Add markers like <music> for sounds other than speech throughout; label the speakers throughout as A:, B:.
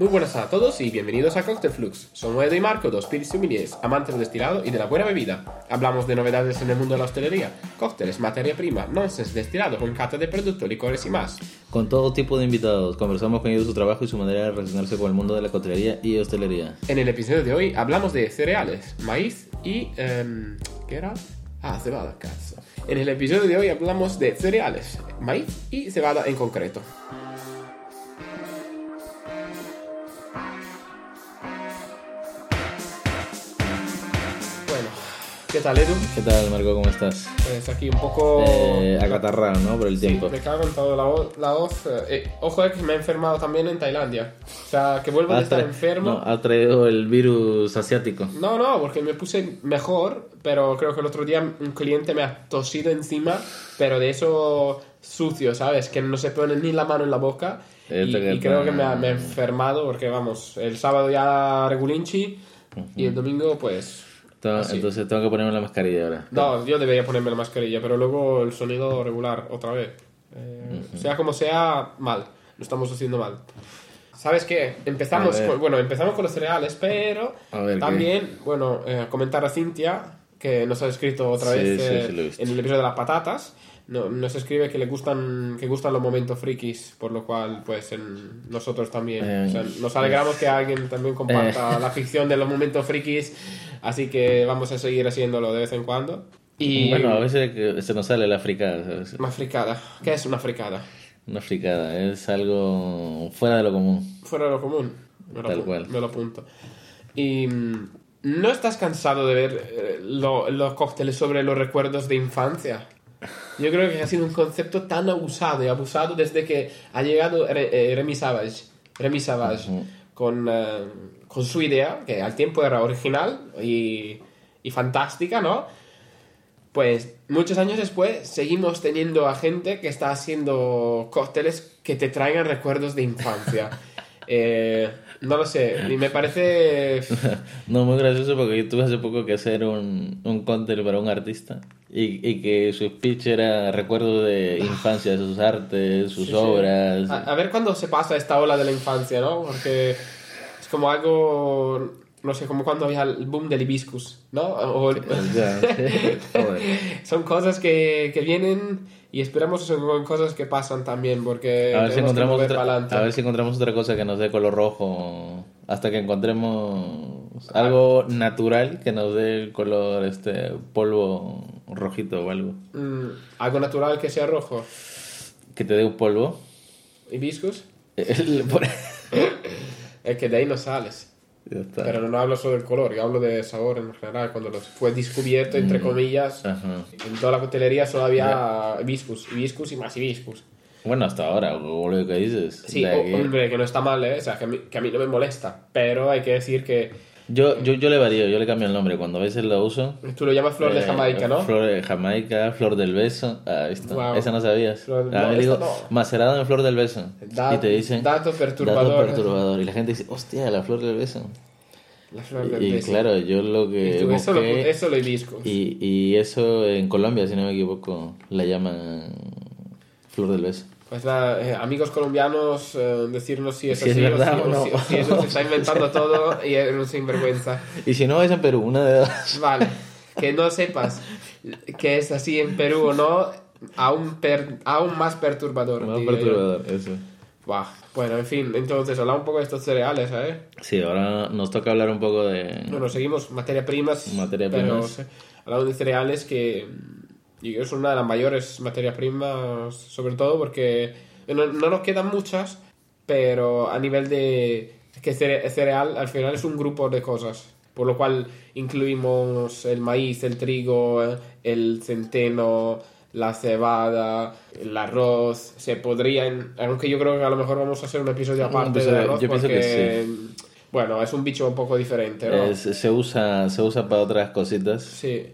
A: Muy buenas a todos y bienvenidos a Cocktail Flux. Somos Edo y Marco, dos spirits sommeliers, amantes del destilado y de la buena bebida. Hablamos de novedades en el mundo de la hostelería, cócteles, materia prima, nonsense, destilado, con cata de productos, licores y más.
B: Con todo tipo de invitados, conversamos con ellos su trabajo y su manera de relacionarse con el mundo de la coctelería y hostelería.
A: En el episodio de hoy hablamos de cereales, maíz y... em, ¿Qué era? Ah, cebada, cazzo. En el episodio de hoy hablamos de cereales, maíz y cebada en concreto. ¿Qué tal Edu?
B: ¿Qué tal, Marco? ¿Cómo estás?
A: Pues aquí un poco...
B: Eh, acatarrado, ¿no? Por el
A: Sí,
B: tiempo.
A: me cago en todo la voz. La voz eh, eh, ojo, es que me he enfermado también en Tailandia. O sea, que vuelvo a estar enfermo.
B: no, ha traído el virus asiático.
A: No, no, porque me puse mejor, pero creo que el otro día un cliente me ha tosido encima, pero de eso sucio, ¿sabes? Que no se pone ni la mano en la boca. Y,
B: Esto que
A: y creo que me ha, me ha enfermado porque, vamos, el sábado ya regulinchi y el domingo, pues...
B: To-
A: Así.
B: Entonces tengo que ponerme la mascarilla ahora.
A: No, yo debería ponerme la mascarilla, pero luego el sonido regular otra vez. Eh, Sea como sea, mal. Lo estamos haciendo mal. ¿Sabes qué? Empezamos con, bueno, empezamos con los cereales, pero
B: ver, ¿qué?
A: también, bueno, eh, comentar a Cintia, que nos ha escrito otra
B: Sí,
A: vez
B: sí,
A: eh,
B: sí,
A: en el episodio de las patatas. No, nos escribe que le gustan que gustan los momentos frikis, por lo cual, pues, en nosotros también.
B: Eh,
A: O sea, nos alegramos que alguien también comparta la ficción de los momentos frikis, así que vamos a seguir haciéndolo de vez en cuando. Y
B: Bueno, a veces se nos sale la fricada, ¿sabes?
A: Una fricada. ¿Qué es una fricada?
B: Una fricada, es algo fuera de lo común.
A: Fuera de lo común. Me
B: Tal cual.
A: Me lo apunto. Y mm, ¿no estás cansado de ver eh, lo- los cócteles sobre los recuerdos de infancia? Yo creo que ha sido un concepto tan abusado y abusado desde que ha llegado Re- eh, Remy Savage, Remy Savage con, eh, con su idea, que al tiempo era original y, y fantástica, ¿no? Pues muchos años después seguimos teniendo a gente que está haciendo cócteles que te traigan recuerdos de infancia. <laughs> Eh, no lo sé, y me parece... <laughs>
B: No, muy gracioso porque yo tuve hace poco que hacer un, un para un artista y, y que su speech era recuerdo de infancia, de sus artes, sus
A: Sí, sí.
B: obras.
A: A, a ver cuándo se pasa esta ola de la infancia, ¿no? Porque es como algo, no sé, como cuando había el boom del hibiscus, ¿no? O el-
B: Ya, joder. <laughs>
A: son cosas que, que vienen y esperamos son cosas que pasan también, porque
B: A ver, si encontramos otra, a ver si encontramos otra cosa que nos dé color rojo hasta que encontremos algo natural que nos dé el color este polvo rojito o algo.
A: Mm, algo natural que sea rojo.
B: Que te dé un polvo.
A: ¿Hibiscus?
B: El- por- <laughs>
A: Es que de ahí no sales.
B: Ya está.
A: Pero no hablo solo del color, yo hablo de sabor en general. Cuando los fue descubierto, entre comillas,
B: Ajá.
A: en toda la coctelería solo había hibiscus, hibiscus y más hibiscus.
B: Bueno, hasta ahora, lo que dices.
A: Sí, o- hombre, que no está mal, ¿eh? O sea, que a, mí, que a mí no me molesta. Pero hay que decir que
B: Yo, yo, yo le varío, yo le cambio el nombre. Cuando a veces lo uso.
A: tú lo llamas flor de
B: eh,
A: Jamaica, ¿no?
B: Flor de Jamaica, flor del beso. Ah, está.
A: Wow.
B: Esa no sabías.
A: Flor-
B: Ah,
A: no,
B: digo,
A: esta no.
B: macerado en flor del beso.
A: Da-
B: y te dicen.
A: dato perturbador.
B: Dato perturbador. Y la gente dice, hostia, la flor del beso.
A: La flor del
B: Y,
A: beso.
B: claro, yo lo que.
A: Y tú, eso, lo, eso lo
B: y, y eso en Colombia, si no me equivoco, la llaman flor del beso.
A: Pues nada, eh, amigos colombianos, eh, decirnos si es
B: Si es
A: así
B: verdad
A: o, si,
B: o no.
A: si- si eso se está inventando <laughs> todo y es un sinvergüenza.
B: Y si no, es en Perú, una de dos.
A: Vale, que no sepas que es así en Perú o no, aún, per- aún más perturbador.
B: Más
A: diría yo.
B: perturbador, eso.
A: Buah. Bueno, en fin, entonces hablamos un poco de estos cereales, ¿eh?
B: Sí, ahora nos toca hablar un poco de.
A: Bueno, seguimos materia primas.
B: Materia
A: pero
B: primas.
A: sí, hablamos de cereales que que son una de las mayores materias primas, sobre todo porque no, no nos quedan muchas, pero a nivel de que cere- cereal al final es un grupo de cosas, por lo cual incluimos el maíz, el trigo, eh, el centeno, la cebada, el arroz, se podrían, aunque yo creo que a lo mejor vamos a hacer un episodio aparte
B: episodio-
A: del arroz
B: yo pienso que
A: porque, bueno, es un bicho un poco diferente, ¿no?
B: Es- se usa se usa para otras cositas.
A: Sí.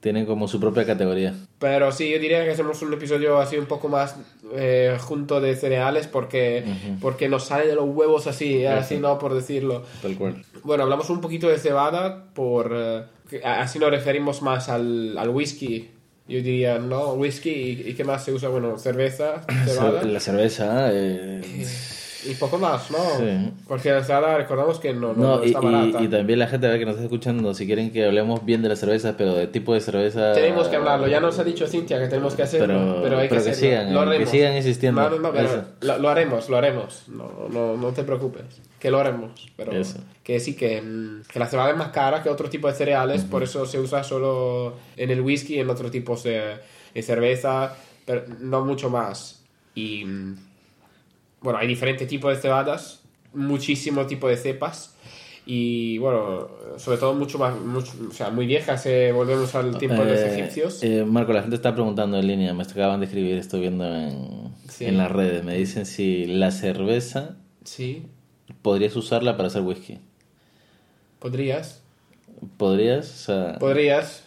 B: Tienen como su propia categoría.
A: Pero sí, yo diría que hacemos un episodio así un poco más eh, junto de cereales porque, porque nos sale de los huevos así, eh, así no por decirlo.
B: Tal cual.
A: Bueno, hablamos un poquito de cebada por... eh, así nos referimos más al, al whisky. Yo diría, ¿no? Whisky y, y qué más se usa, bueno, cerveza, <clears throat> cebada.
B: La cerveza. eh,
A: Y poco más, ¿no?
B: Sí.
A: Porque la recordamos que no, no,
B: y,
A: está barata.
B: y- y también la gente que nos está escuchando, si quieren que hablemos bien de las cervezas, pero de tipo de cerveza...
A: Tenemos que hablarlo, ya nos ha dicho Cintia que tenemos que hacerlo,
B: Pero-
A: pero, hay
B: pero
A: que
B: que
A: hacerlo.
B: sigan,
A: lo
B: que
A: haremos.
B: sigan insistiendo.
A: No, no, no, pero lo, lo haremos, lo haremos. No, no, no te preocupes, que lo haremos. Pero
B: Eso.
A: que sí, que, mm, que la cebada es más cara que otro tipo de cereales, por eso se usa solo en el whisky y en otro tipo de, de cerveza, pero no mucho más. Y mm, bueno, hay diferentes tipos de cebadas, muchísimo tipo de cepas. Y bueno, sobre todo mucho más, mucho- o sea, muy viejas, eh, volvemos al tiempo de los
B: Eh,
A: egipcios.
B: eh, Marco, la gente está preguntando en línea, me acaban de escribir, estoy viendo en,
A: Sí.
B: en las redes, me dicen si la cerveza
A: Sí,
B: podrías usarla para hacer whisky.
A: podrías.
B: ¿Podrías? O sea,
A: Podrías.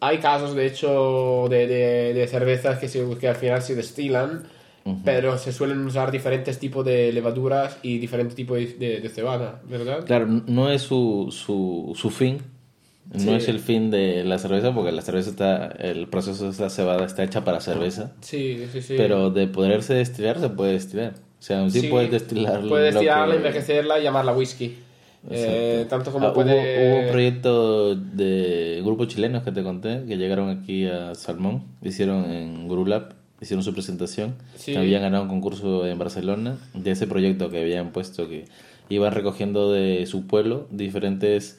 A: Hay casos, de hecho, de, de, de cervezas que, se, que al final se destilan, pero se suelen usar diferentes tipos de levaduras y diferentes tipos de, de- de cebada, ¿verdad?
B: claro, no es su, su, su fin, no
A: Sí.
B: es el fin de la cerveza, porque la cerveza está, el proceso de esta cebada está hecha para cerveza,
A: Sí, sí, sí.
B: pero de poderse destilar se puede destilar. O sea, sí,
A: Sí,
B: puedes destilar.
A: Puedes destilarla,
B: que-
A: envejecerla y llamarla whisky. Eh, tanto como
B: Ah, hubo-
A: puede...
B: hubo, un proyecto de grupos chilenos que te conté que llegaron aquí a Salmón, hicieron en Gurulab, hicieron su presentación,
A: Sí.
B: que habían ganado un concurso en Barcelona de ese proyecto que habían puesto que iban recogiendo de su pueblo diferentes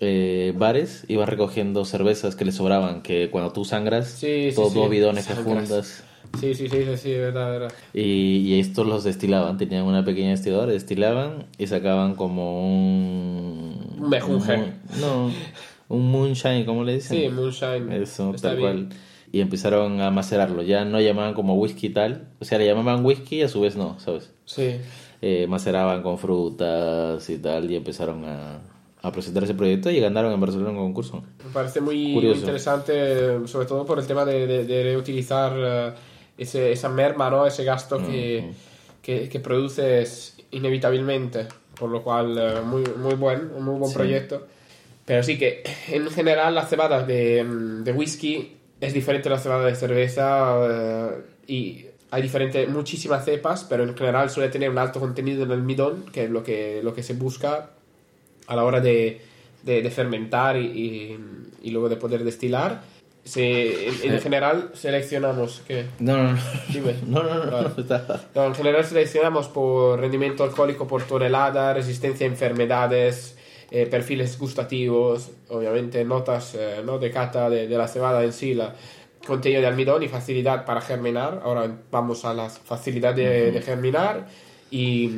B: eh, bares, iban recogiendo cervezas que les sobraban, que cuando tú sangras,
A: Sí, sí,
B: todos dos bidones que juntas.
A: Sí, sí, sí, sí, sí, verdad, verdad.
B: Y, y estos los destilaban, tenían una pequeña destiladora, destilaban y sacaban como un...
A: Un mejunje.
B: no, un moonshine, ¿cómo le dicen?
A: Sí, moonshine.
B: Eso,
A: Está
B: tal
A: bien.
B: cual. Y empezaron a macerarlo, ya no llamaban como whisky tal, o sea, le llamaban whisky y a su vez no, ¿sabes?
A: Sí.
B: Eh, maceraban con frutas y tal y empezaron a, a presentar ese proyecto y ganaron en Barcelona un concurso.
A: Me parece muy, interesante, sobre todo por el tema de, de- de reutilizar eh, ese, esa merma, ¿no? ese gasto que, que, que produces inevitablemente, por lo cual eh, muy, muy buen, un muy buen
B: Sí.
A: proyecto. Pero sí que en general la cebada de, mm, de whisky es diferente la cebada de cerveza eh, y hay diferentes, muchísimas cepas, pero en general suele tener un alto contenido en almidón, que es lo que, lo que se busca a la hora de, de- de fermentar y, y- y luego de poder destilar. Se, en, en general seleccionamos... ¿qué?
B: No, no, no.
A: Dime. <laughs>
B: No, no, no, no,
A: No, en general seleccionamos por rendimiento alcohólico por tonelada, resistencia a enfermedades, eh, perfiles gustativos, obviamente notas eh, ¿no? de cata de, de la cebada en sí, la contenido de almidón y facilidad para germinar. Ahora vamos a la facilidad de, de germinar y,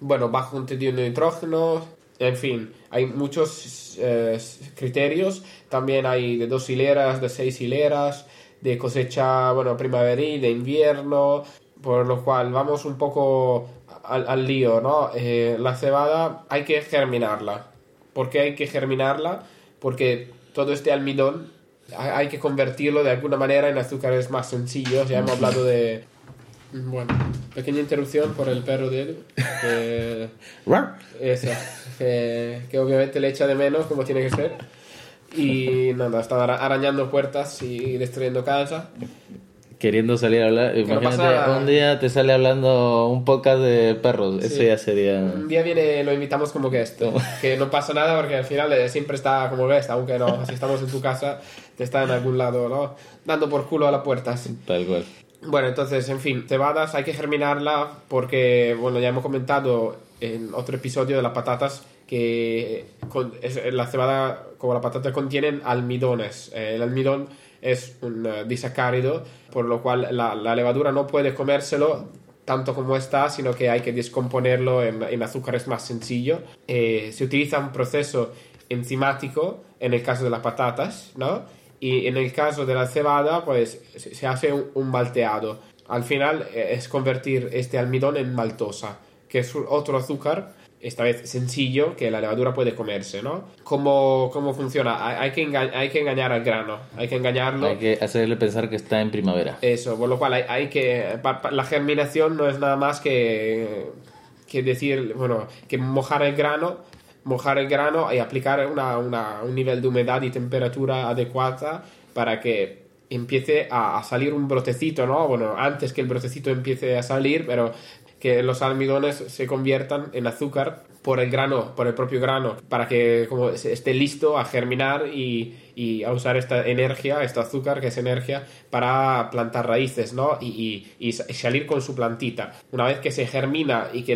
A: bueno, bajo contenido de nitrógeno, en fin, hay muchos eh, criterios. También hay de dos hileras, de seis hileras, de cosecha, bueno, primaveril, de invierno, por lo cual vamos un poco al, al lío, ¿no? Eh, la cebada hay que germinarla. ¿Por qué hay que germinarla? Porque todo este almidón hay que convertirlo de alguna manera en azúcares más sencillos. Ya hemos hablado de... Bueno, pequeña interrupción por el perro de Edu. que- <laughs> eso, que, que obviamente le echa de menos como tiene que ser. Y nada, está ara- arañando puertas y destruyendo casa.
B: Queriendo salir a hablar.
A: no
B: Imagínate,
A: nada.
B: un día te sale hablando un podcast de perros. Eso
A: Sí.
B: ya sería.
A: Un día viene, lo invitamos como guest. Que no pasa nada porque al final eh, siempre está como guest, aunque no, si estamos en tu casa, te está en algún lado, ¿no? Dando por culo a la puerta. sí.
B: Tal cual.
A: Bueno, entonces, en fin, cebadas hay que germinarla porque, bueno, ya hemos comentado en otro episodio de las patatas que con- es- la cebada como la patata contienen almidones. Eh, el almidón es un eh, disacárido, por lo cual la, la levadura no puede comérselo tanto como está, sino que hay que descomponerlo en, en azúcares más sencillos. Eh, se utiliza un proceso enzimático en el caso de las patatas, ¿no? Y en el caso de la cebada, pues se se hace un, un malteado. Al final eh, es convertir este almidón en maltosa, que es otro azúcar, esta vez sencillo, que la levadura puede comerse, ¿no? ¿Cómo, cómo funciona? Hay, hay que hay que engañar al grano, hay que engañarlo.
B: Hay que hacerle pensar que está en primavera.
A: Eso, por lo cual hay, hay que... pa- pa- la germinación no es nada más que, que decir, bueno, que mojar el grano, mojar el grano y aplicar una, una- un nivel de humedad y temperatura adecuada para que empiece a, a salir un brotecito, ¿no? Bueno, antes que el brotecito empiece a salir, pero que los almidones se conviertan en azúcar por el grano, por el propio grano, para que esté listo a germinar y, a usar esta energía, este azúcar que es energía, para plantar raíces, ¿no? Y, salir con su plantita. Una vez que se germina y que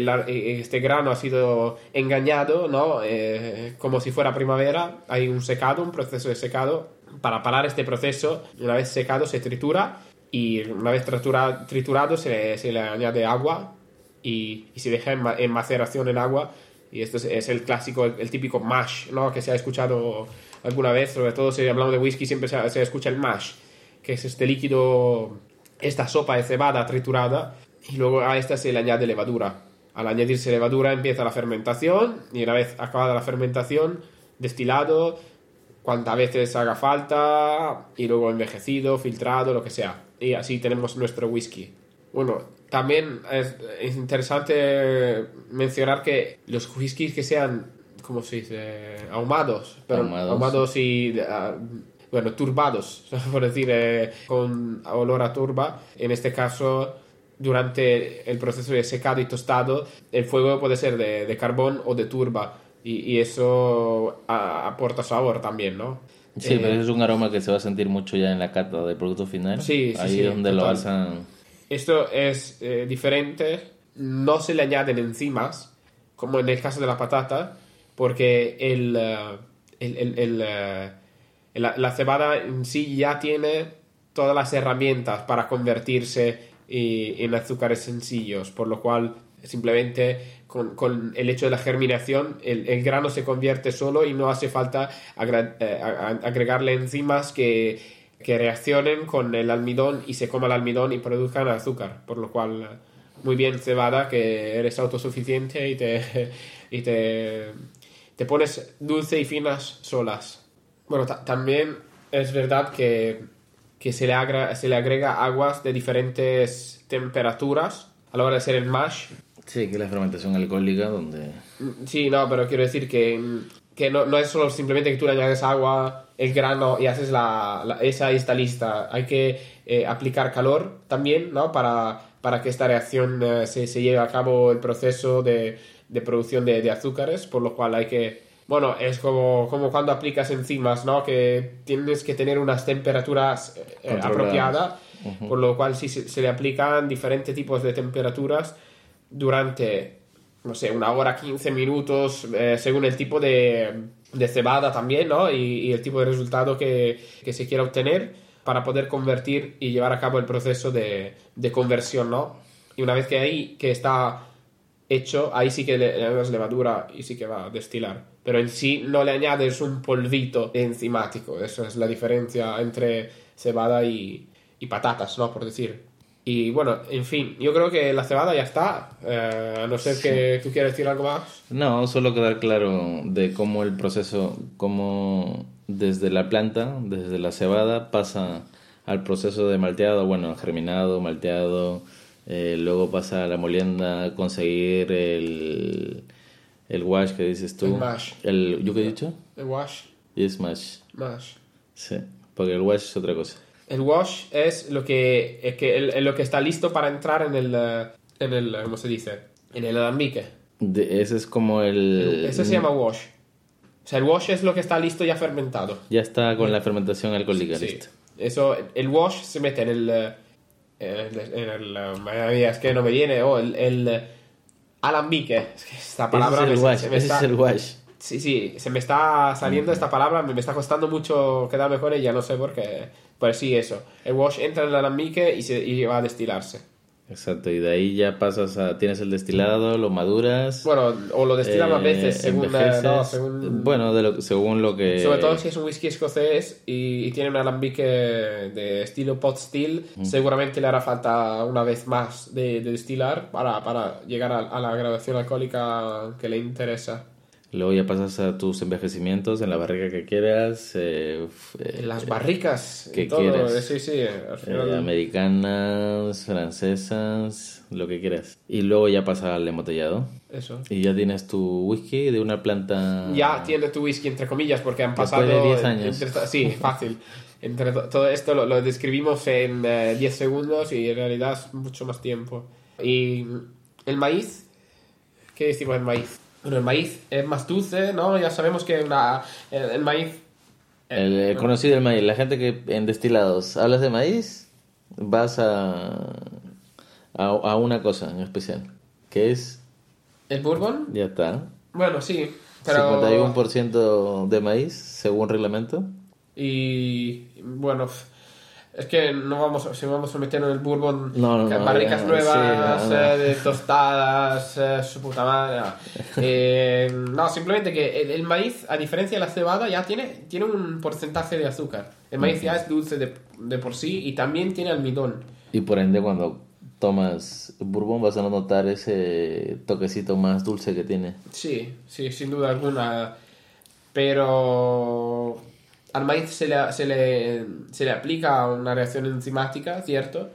A: este grano ha sido engañado, ¿no? Eh, como si fuera primavera, hay un secado, un proceso de secado. Para parar este proceso, una vez secado se tritura y una vez tritura, triturado se, se, le añade agua y, y se deja en, maceración en agua y esto es, el clásico, el, el, típico mash, ¿no? Que se ha escuchado alguna vez, sobre todo si hablamos de whisky siempre se, se escucha el mash, que es este líquido, esta sopa de cebada triturada y luego a esta se le añade levadura. Al añadirse levadura empieza la fermentación y una vez acabada la fermentación, destilado, cuantas veces haga falta y luego envejecido, filtrado, lo que sea. Y así tenemos nuestro whisky. Bueno, también es, es interesante mencionar que los whiskies que sean, ¿cómo se dice? Ahumados, pero ahumados, ahumados y... Uh, bueno, turbados, <laughs> por decir, eh, con olor a turba. En este caso, durante el proceso de secado y tostado, el fuego puede ser de, de carbón o de turba. Y, y eso a, aporta sabor también, ¿no?
B: Sí, eh, pero es un aroma que se va a sentir mucho ya en la cata del producto final.
A: Sí, sí
B: Ahí
A: sí,
B: es donde
A: total.
B: lo hacen.
A: Esto es eh, diferente, no se le añaden enzimas, como en el caso de la patata, porque el, uh, el, el, el uh, la, la, cebada en sí ya tiene todas las herramientas para convertirse en azúcares sencillos, por lo cual simplemente con, con, el hecho de la germinación el, grano se convierte solo y no hace falta agre eh, agregarle enzimas que, que, reaccionen con el almidón y se coma el almidón y produzcan azúcar, por lo cual muy bien cebada que eres autosuficiente y te, <laughs> y te, te pones dulce y finas solas. Bueno, también es verdad que, que se, le agrega, se le agrega aguas de diferentes temperaturas a la hora de hacer el mash.
B: Sí, que la fermentación alcohólica donde...
A: Sí, no, pero quiero decir que, que no, no, es solo simplemente que tú le añades agua, el grano y haces la, la esa y está lista. Hay que eh, aplicar calor también, ¿no? Para, para que esta reacción eh, se, se, lleve a cabo el proceso de, de producción de, de, azúcares, por lo cual hay que... Bueno, es como, como cuando aplicas enzimas, ¿no? Que tienes que tener unas temperaturas eh, apropiadas, uh -huh. por lo cual se, se le aplican diferentes tipos de temperaturas durante, no sé, una hora, 15 minutos, eh, según el tipo de, de cebada también, ¿no? Y, y, el tipo de resultado que, que, se quiera obtener para poder convertir y llevar a cabo el proceso de, de conversión, ¿no? Y una vez que ahí, que está hecho, ahí sí que le, das levadura y sí que va a destilar. Pero en sí no le añades un polvito enzimático. Esa es la diferencia entre cebada y, y patatas, ¿no? Por decir. Y bueno, en fin, yo creo que la cebada ya está. Eh, a no ser que tú quieras decir algo más.
B: No, solo quedar claro de cómo el proceso, cómo desde la planta, desde la cebada, pasa al proceso de malteado, bueno, germinado, malteado, eh, luego pasa a la molienda, conseguir el, el wash que dices tú.
A: El mash.
B: El, ¿Yo qué he dicho?
A: El wash.
B: Y es mash.
A: Mash.
B: Sí, porque el wash es otra cosa.
A: El wash es lo que, es que el, lo que está listo para entrar en el, en el ¿cómo se dice? En el alambique.
B: De, ese es como el...
A: Ese se llama wash. O sea, el wash es lo que está listo ya fermentado.
B: Ya está con la fermentación alcohólica
A: sí.
B: listo.
A: Eso, el wash se mete en el... En el, en el es que no me viene. Oh, el, el alambique. Es que esta palabra
B: ese es el
A: me,
B: wash.
A: se me
B: ese
A: está...
B: es el wash.
A: Sí, sí, se me está saliendo esta palabra, me, está costando mucho quedarme con ella, no sé por qué. Pues sí, eso. El wash entra en el alambique y, se, y va a destilarse.
B: Exacto, y de ahí ya pasas a. Tienes el destilado, lo maduras.
A: Bueno, o lo destilan
B: eh,
A: más veces, según, no, según.
B: Bueno, de lo, según lo que.
A: Sobre todo si es un whisky escocés y, y tiene un alambique de estilo pot still, mm. seguramente le hará falta una vez más de, de destilar para, para llegar a, a la graduación alcohólica que le interesa.
B: Luego ya pasas a tus envejecimientos en la barrica que quieras. Eh,
A: en las barricas.
B: Que
A: todo.
B: quieras.
A: Sí, sí. Al final...
B: eh, americanas, francesas, lo que quieras. Y luego ya pasa al embotellado.
A: Eso.
B: Y ya tienes tu whisky de una planta.
A: Ya tiene tu whisky, entre comillas, porque han pasado.
B: De 10 años.
A: Entre, sí, fácil. Entre todo esto lo, lo describimos en 10 eh, segundos y en realidad es mucho más tiempo. Y el maíz, ¿qué decimos del maíz? Bueno, el maíz es más dulce, ¿no? Ya sabemos que una- el, el maíz...
B: El, el conocido el maíz, la gente que en destilados hablas de maíz, vas a, a, a una cosa en especial, que es,
A: ¿El bourbon?
B: ya está,
A: Bueno, sí, pero...
B: 51% de maíz, según reglamento.
A: Y bueno, es que no vamos, si vamos a meter en el bourbon
B: No, no, no,
A: barricas nuevas,
B: sí, no.
A: eh, de tostadas, eh, su puta madre. no. <laughs> Eh, no, simplemente que el, el maíz, a diferencia de la cebada, ya tiene, tiene un porcentaje de azúcar. El maíz ya es dulce de, de por sí y también tiene almidón.
B: Y por ende cuando tomas bourbon vas a notar ese toquecito más dulce que tiene.
A: Sí, sí, sin duda alguna. Pero al maíz se le, se le, se le aplica una reacción enzimática, ¿cierto?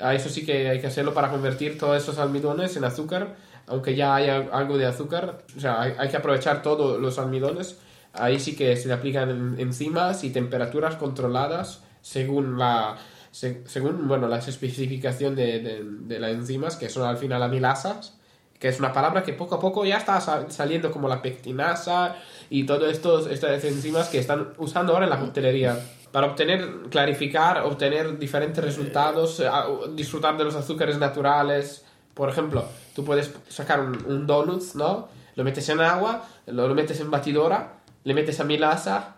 A: A eso sí que hay que hacerlo para convertir todos esos almidones en azúcar, aunque ya haya algo de azúcar. O sea, hay, hay que aprovechar todos los almidones. Ahí sí que se le aplican en- enzimas y temperaturas controladas según la se- según bueno las especificaciones de, de, de las enzimas que son al final amilasas que es una palabra que poco a poco ya está sa- saliendo como la pectinasa y todas estas enzimas que están usando ahora en la coctelería para obtener, clarificar, obtener diferentes resultados, eh, a- disfrutar de los azúcares naturales. Por ejemplo, tú puedes sacar un, un donut, ¿no? Lo metes en agua, lo, lo metes en batidora, le metes amilasa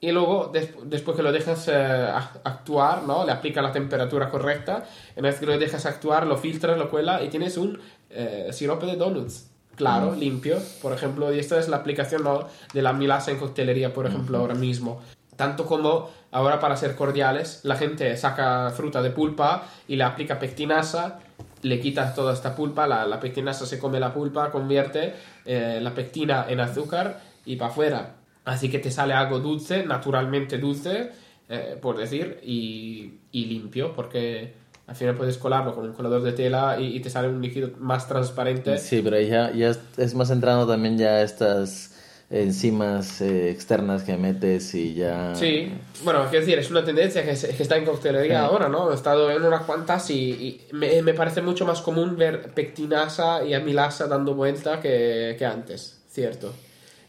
A: y luego, des- después que lo dejas eh, ac- actuar, ¿no? Le aplicas la temperatura correcta. Una vez que lo dejas actuar, lo filtras, lo cuela y tienes un eh, sirope de donuts. Claro, limpio, por ejemplo. Y esta es la aplicación ¿no? de la amilasa en coctelería, por ejemplo, ahora mismo. Tanto como ahora para ser cordiales, la gente saca fruta de pulpa y le aplica pectinasa, le quitas toda esta pulpa, la, la pectinasa se come la pulpa, convierte eh, la pectina en azúcar y para afuera. Así que te sale algo dulce, naturalmente dulce, eh, por decir, y, y limpio, porque al final puedes colarlo con un colador de tela y, y te sale un líquido más transparente.
B: Sí, pero ahí ya, ya es- más entrando también ya estas enzimas eh, externas que metes y ya...
A: Sí, bueno, quiero decir, es una tendencia que, se- que está en coctelería ahora, ¿no? He estado en unas cuantas y, y me, me parece mucho más común ver pectinasa y amilasa dando vuelta que, que antes, cierto.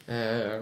A: Eh,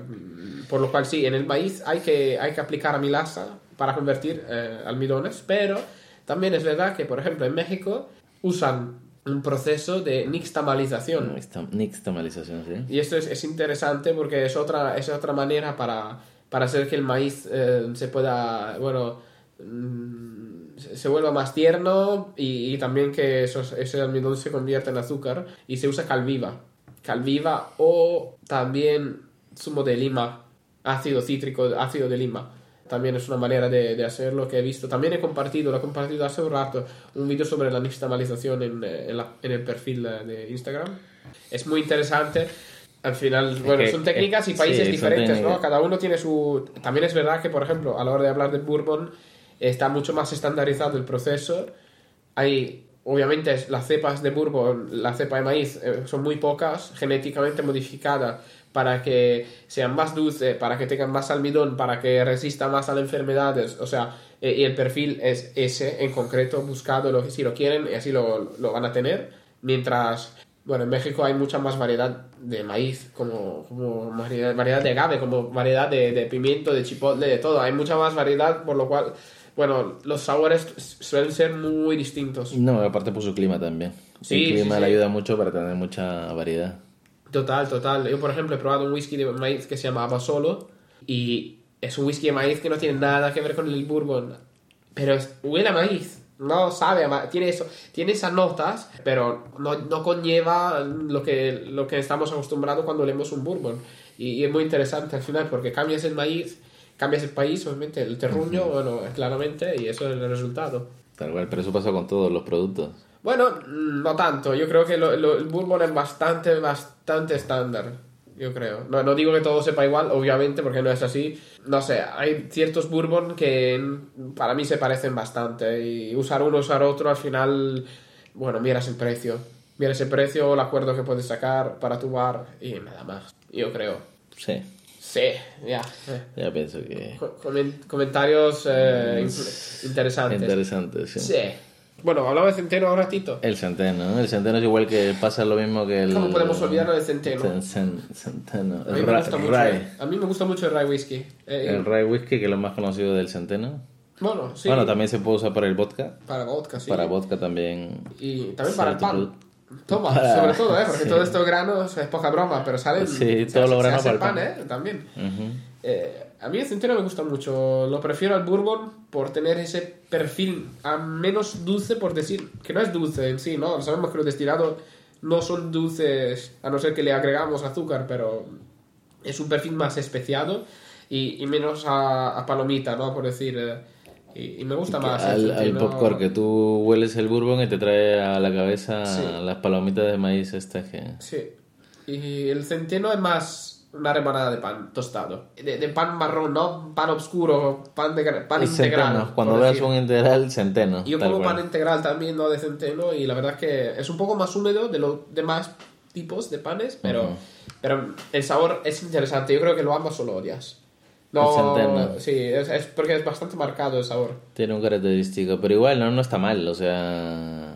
A: por lo cual sí, en el maíz hay que, hay que aplicar amilasa para convertir eh, almidones, pero también es verdad que, por ejemplo, en México usan un proceso de nixtamalización.
B: Nixtam- Nixtamalización, sí.
A: Y esto es, es interesante porque es otra, es otra manera para, para hacer que el maíz eh, se pueda, bueno, mm, se se vuelva más tierno y, y también que esos, ese almidón se convierta en azúcar y se usa calviva. Calviva o también zumo de lima, ácido cítrico, ácido de lima. También es una manera de, de hacerlo que he visto. También he compartido, lo he compartido hace un rato, un vídeo sobre la nixtamalización en, eh, en, la- en el perfil de Instagram. Es muy interesante. Al final, bueno,
B: que-
A: son técnicas y países
B: sí,
A: diferentes, ¿no? Cada uno tiene su... También es verdad que, por ejemplo, a la hora de hablar de bourbon, está mucho más estandarizado el proceso. Hay, obviamente, las cepas de bourbon, la cepa de maíz, eh, son muy pocas, genéticamente modificadas para que sean más dulces, para que tengan más almidón, para que resistan más a las enfermedades. O sea, eh, y el perfil es ese en concreto, buscado, lo que si lo quieren, y así lo, lo van a tener. Mientras, bueno, en México hay mucha más variedad de maíz, como, como variedad, variedad de agave, como variedad de, de pimiento, de chipotle, de todo. Hay mucha más variedad, por lo cual, bueno, los sabores suelen ser muy distintos.
B: No, aparte por su clima también.
A: Sí,
B: el clima
A: sí,
B: le ayuda mucho para tener mucha variedad.
A: Total, total. Yo, por ejemplo, he probado un whisky de maíz que se llama Abasolo y es un whisky de maíz que no tiene nada que ver con el bourbon, pero es- huele a maíz. No sabe, a ma- tiene eso, tiene esas notas, pero no, no conlleva lo que, lo que estamos acostumbrados cuando leemos un bourbon. Y, y es muy interesante al final porque cambias el maíz, cambias el país, obviamente, el terruño, bueno, claramente, y eso es el resultado.
B: Tal cual, pero eso pasa con todos los productos.
A: Bueno, mm, no tanto. Yo creo que lo- lo- el bourbon es bastante, bastante estándar. Yo creo. No, no digo que todo sepa igual, obviamente, porque no es así. No sé, hay ciertos bourbon que mm, para mí se parecen bastante. Y usar uno, usar otro, al final, bueno, miras el precio. Miras el precio, el acuerdo que puedes sacar para tu bar y nada más. Yo creo.
B: Sí,
A: Sí, ya.
B: Ya pienso que...
A: Co- comen- comentarios eh, in- interesantes.
B: Interesante, sí.
A: Sí, Bueno, hablaba de centeno un ratito.
B: El centeno, el centeno es igual que pasa lo mismo que el...
A: ¿Cómo podemos olvidarnos del centeno?
B: Cen- cen- centeno.
A: A mí, me gusta mucho, a mí me gusta mucho el rye whisky. Eh,
B: El rye whisky, que es lo más conocido del centeno.
A: bueno, sí.
B: Bueno, también se puede usar para el vodka.
A: Para vodka, sí.
B: Para vodka también.
A: Y también para el pan. Toma,
B: Para-
A: sobre todo, ¿eh? Porque <laughs>
B: sí.
A: todos estos granos es poca broma, pero salen.
B: Sí, todos los granos para el
A: pan,
B: pan.
A: ¿eh? También. Eh, a mí el centeno me gusta mucho. Lo prefiero al bourbon por tener ese perfil a menos dulce, por decir que no es dulce en sí, ¿no? Sabemos que los destilados no son dulces, a no ser que le agregamos azúcar, pero es un perfil más especiado y, y menos a, a palomita, ¿no? Por decir. eh, y, y me gusta más.
B: Al, al popcorn, que tú hueles el bourbon y te trae a la cabeza
A: Sí.
B: las palomitas de maíz estas que...
A: Sí. Y el centeno es más una rebanada de pan tostado. De, de pan marrón, ¿no? Pan oscuro, pan, de, pan integral.
B: centeno. Cuando veas un integral, centeno.
A: Yo como
B: cual.
A: pan integral también, ¿no? De centeno, y la verdad es que es un poco más húmedo de los demás tipos de panes, pero, pero el sabor es interesante. Yo creo que lo amas solo odias. No, sí, es, es porque es bastante marcado el sabor.
B: Tiene un característico, pero igual no, no está mal, o sea...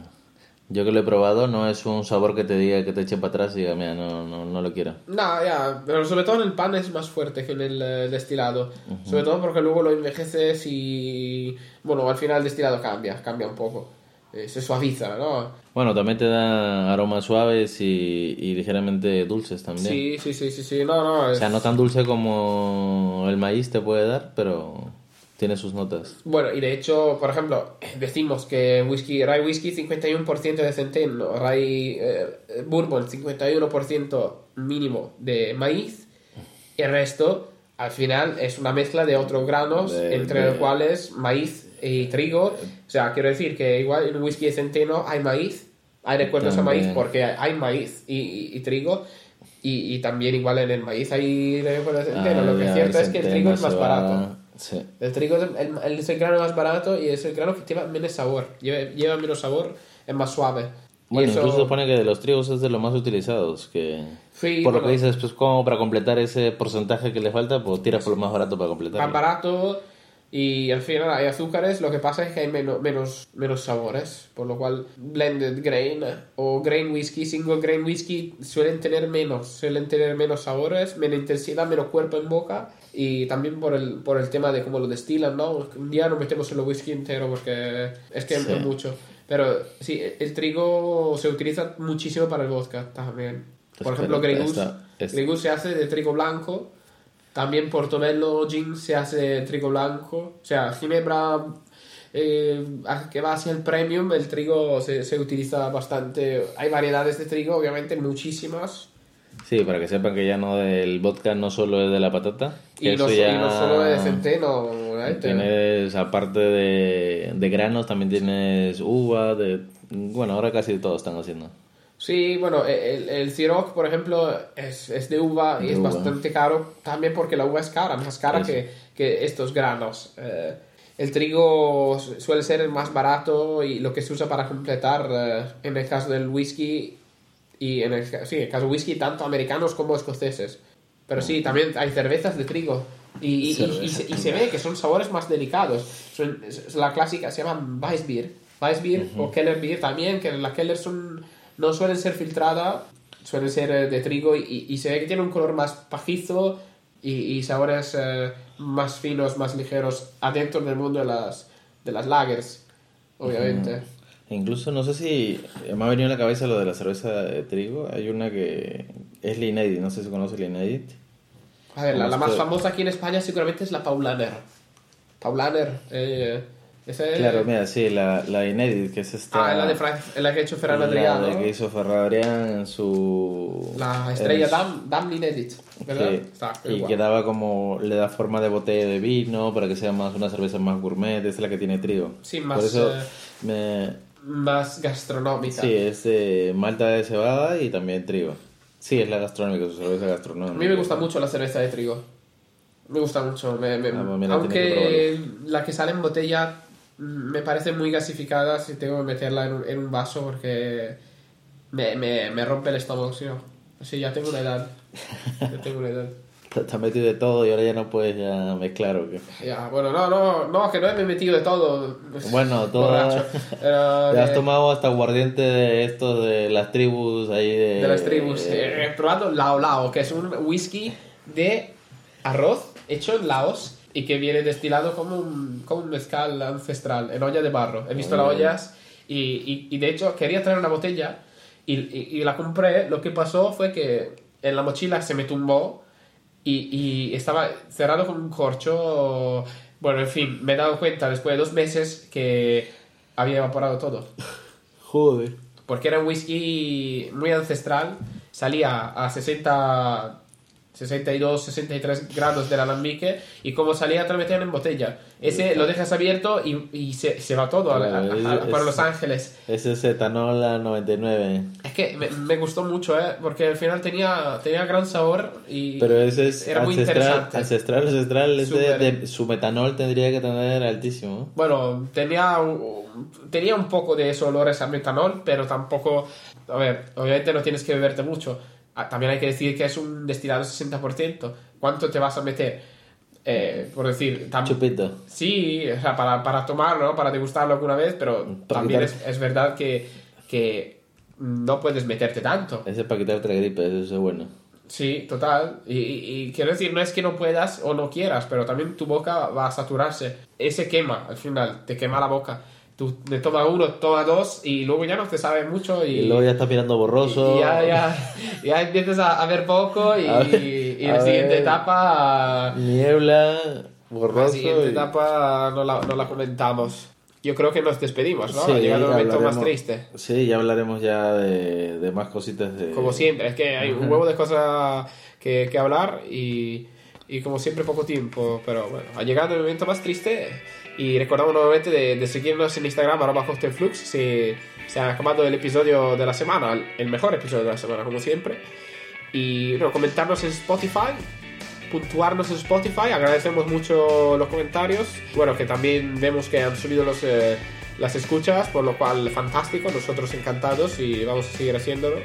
B: Yo que lo he probado, no es un sabor que te diga que te eche para atrás y diga, mira, no, no, no lo quiero.
A: No, ya, pero sobre todo en el pan es más fuerte que en el eh, destilado. Sobre todo porque luego lo envejeces y. Bueno, al final el destilado cambia, cambia un poco. Eh, se suaviza, ¿no?
B: Bueno, también te da aromas suaves y, y ligeramente dulces también.
A: Sí, sí, sí, sí, sí. No, no.
B: O sea, no tan dulce como el maíz te puede dar, pero tiene sus notas.
A: Bueno, y de hecho, por ejemplo, decimos que whisky, rye whisky 51% de centeno, rye eh, bourbon 51% mínimo de maíz, y el resto, al final, es una mezcla de otros granos,
B: De-
A: entre
B: de-
A: los cuales maíz y trigo. O sea, quiero decir que igual en whisky de centeno hay maíz, hay recuerdos a maíz
B: También.
A: porque hay maíz y, y- y trigo. Y, y también igual en el maíz hay recuerdos de centeno. Lo que
B: Ah,
A: es
B: ya,
A: cierto es que el trigo es más
B: va-
A: barato.
B: Sí.
A: El trigo es el, el- es el grano más barato y es el grano que lleva menos sabor. Lleva, lleva menos sabor, es más suave.
B: Bueno,
A: eso-
B: incluso pone que de los trigos es de los más utilizados. Que
A: Sí,
B: por lo que dices, pues como para completar ese porcentaje que le falta, pues tiras por lo más barato para completar.
A: más barato y al final hay azúcares, lo que pasa es que hay menos, menos, menos sabores, por lo cual blended grain o grain whisky, single grain whisky suelen tener menos, suelen tener menos sabores, menos intensidad, menos cuerpo en boca y también por el, por el tema de cómo lo destilan, ¿no? Un día no metemos el whisky entero porque es que
B: Sí.
A: es mucho. Pero sí, el trigo se utiliza muchísimo para el vodka también. Por
B: Pues
A: ejemplo, Grey Goose,
B: esta- esta-
A: Grey Goose se hace de trigo blanco. También Portobello Gin se hace trigo blanco. O sea, Ginebra eh, que va hacia el premium, el trigo se, se utiliza bastante. Hay variedades de trigo, obviamente, muchísimas.
B: Sí, para que sepan que ya no del vodka no solo es de la patata.
A: Y no,
B: eso
A: so-
B: ya
A: y no solo de centeno. ¿eh?
B: Tienes, aparte de, de granos, también tienes uva, de... Bueno, ahora casi todos están haciendo.
A: Sí, bueno, el, el Ciroc, por ejemplo, es, es de uva y es
B: uva.
A: bastante caro también porque la uva es cara, más cara que, que estos granos. Eh, el trigo su- suele ser el más barato y lo que se usa para completar, eh, en el caso del whisky y en el, sí, en el caso del whisky, tanto americanos como escoceses. Pero sí, también hay cervezas de trigo. Y, y- y- se, y se ve que son sabores más delicados. Son, es- la clásica se llama Weissbier. Weissbier o Keller Beer también, que la Keller son, no suelen ser filtrada, suelen ser eh, de trigo y, y se ve que tiene un color más pajizo y, y sabores eh, más finos, más ligeros adentro del mundo de las, de las lagers, obviamente.
B: Incluso no sé si me ha venido a la cabeza lo de la cerveza de trigo. Hay una que es la Inédit, no sé si conoce.
A: A ver, la, la más famosa aquí en España seguramente es la Paulaner. Paulaner, eh, es-
B: Claro, mira, sí, la, la Inédit, que es esta...
A: Ah, la, de Fran- es la que ha hecho Ferran
B: la de
A: ¿no?
B: que hizo Ferran Adrià en su...
A: La estrella Dam, Dam Inedit, ¿verdad?
B: Sí,
A: Está,
B: y
A: guapo.
B: que daba como, le da forma de botella de vino para que sea más una cerveza más gourmet, es la que tiene trigo.
A: Sí, más,
B: Por eso
A: eh,
B: me,
A: Más gastronómica.
B: sí, es de malta de cebada y también trigo. Sí, es la gastronómica, su cerveza gastronómica.
A: A mí me gusta mucho la cerveza de trigo. Me gusta mucho. me- me-
B: Ah, pues mira,
A: aunque la que sale en botella me parece muy gasificada si tengo que meterla en un, en un vaso porque me, me, me rompe el estómago, sí. Sí, ya tengo una edad. Ya tengo una edad.
B: Te <laughs> te has metido de todo y ahora ya no puedes ya mezclar o qué.
A: Ya, bueno, no, no, no, que no me he metido de todo.
B: Bueno, <laughs> todo.
A: Era
B: Ya has tomado hasta aguardiente de estos de las tribus ahí de.
A: de las tribus.
B: eh,
A: He probado Lao Lao, que es un whisky de arroz hecho en Laos y que viene destilado como un, como un mezcal ancestral en olla de barro. He visto las ollas y, y, y de hecho quería traer una botella y, y- la compré. Lo que pasó fue que en la mochila se me tumbó y, y estaba cerrado con un corcho. Bueno, en fin, me he dado cuenta después de dos meses que había evaporado todo. <laughs>
B: Joder.
A: Porque era un whisky muy ancestral, salía a 60, 62, 63 grados del alambique y como salía te lo metían en botella. Ese lo dejas abierto y, y se, se va todo a- a- a- para Los Ángeles.
B: Ese es etanol a 99.
A: Es que me, me gustó mucho, ¿eh? porque al final tenía, tenía gran sabor y
B: Pero ese es
A: era muy
B: ancestral,
A: interesante.
B: ancestral, ancestral. ese de- su metanol tendría que tener altísimo.
A: Bueno, tenía un, tenía un poco de esos olores a metanol, pero tampoco... A ver, obviamente no tienes que beberte mucho. Ah, También hay que decir que es un destilado 60%. ¿Cuánto te vas a meter? Eh, por decir...
B: Chupito.
A: Sí, o sea, para, para tomarlo, para degustarlo alguna vez, pero también es, es verdad que, que no puedes meterte tanto.
B: Ese es para quitarte la gripe, eso es bueno.
A: Sí, total. Y, y- y quiero decir, no es que no puedas o no quieras, pero también tu boca va a saturarse. Ese quema, al final, te quema la boca. Tú te tomas uno, tomas dos y luego ya no te sabe mucho y,
B: Y, luego ya estás mirando borroso.
A: y ya, ya, <laughs> ya empiezas a, a ver poco y,
B: A ver,
A: y la siguiente
B: ver.
A: etapa...
B: Niebla,
A: La
B: borroso.
A: siguiente
B: y-
A: etapa no la, no la comentamos. Yo creo que nos despedimos, ¿no?
B: Sí,
A: ha llegado el momento más triste.
B: Sí, ya hablaremos ya de, de más cositas de...
A: Como siempre, es que hay un huevo de cosas que, que hablar y, y como siempre poco tiempo. Pero bueno, ha llegado el momento más triste y recordamos nuevamente de, de seguirnos en Instagram, arroba hostelflux, si se ha acabado el episodio de la semana, el mejor episodio de la semana, como siempre. Y bueno, comentarnos en Spotify, puntuarnos en Spotify, agradecemos mucho los comentarios. Bueno, que también vemos que han subido los... eh, las escuchas, por lo cual fantástico, nosotros encantados y vamos a seguir haciéndolo.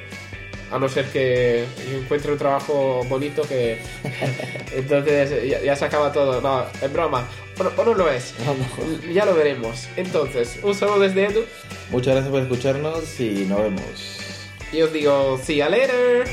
A: A no ser que yo encuentre un trabajo bonito que... <laughs> Entonces ya, ya se acaba todo. No, es broma. O no, o no lo es.
B: No.
A: Ya lo veremos. Entonces, un saludo desde Edu
B: Muchas gracias por escucharnos y nos vemos.
A: y os digo, see you later.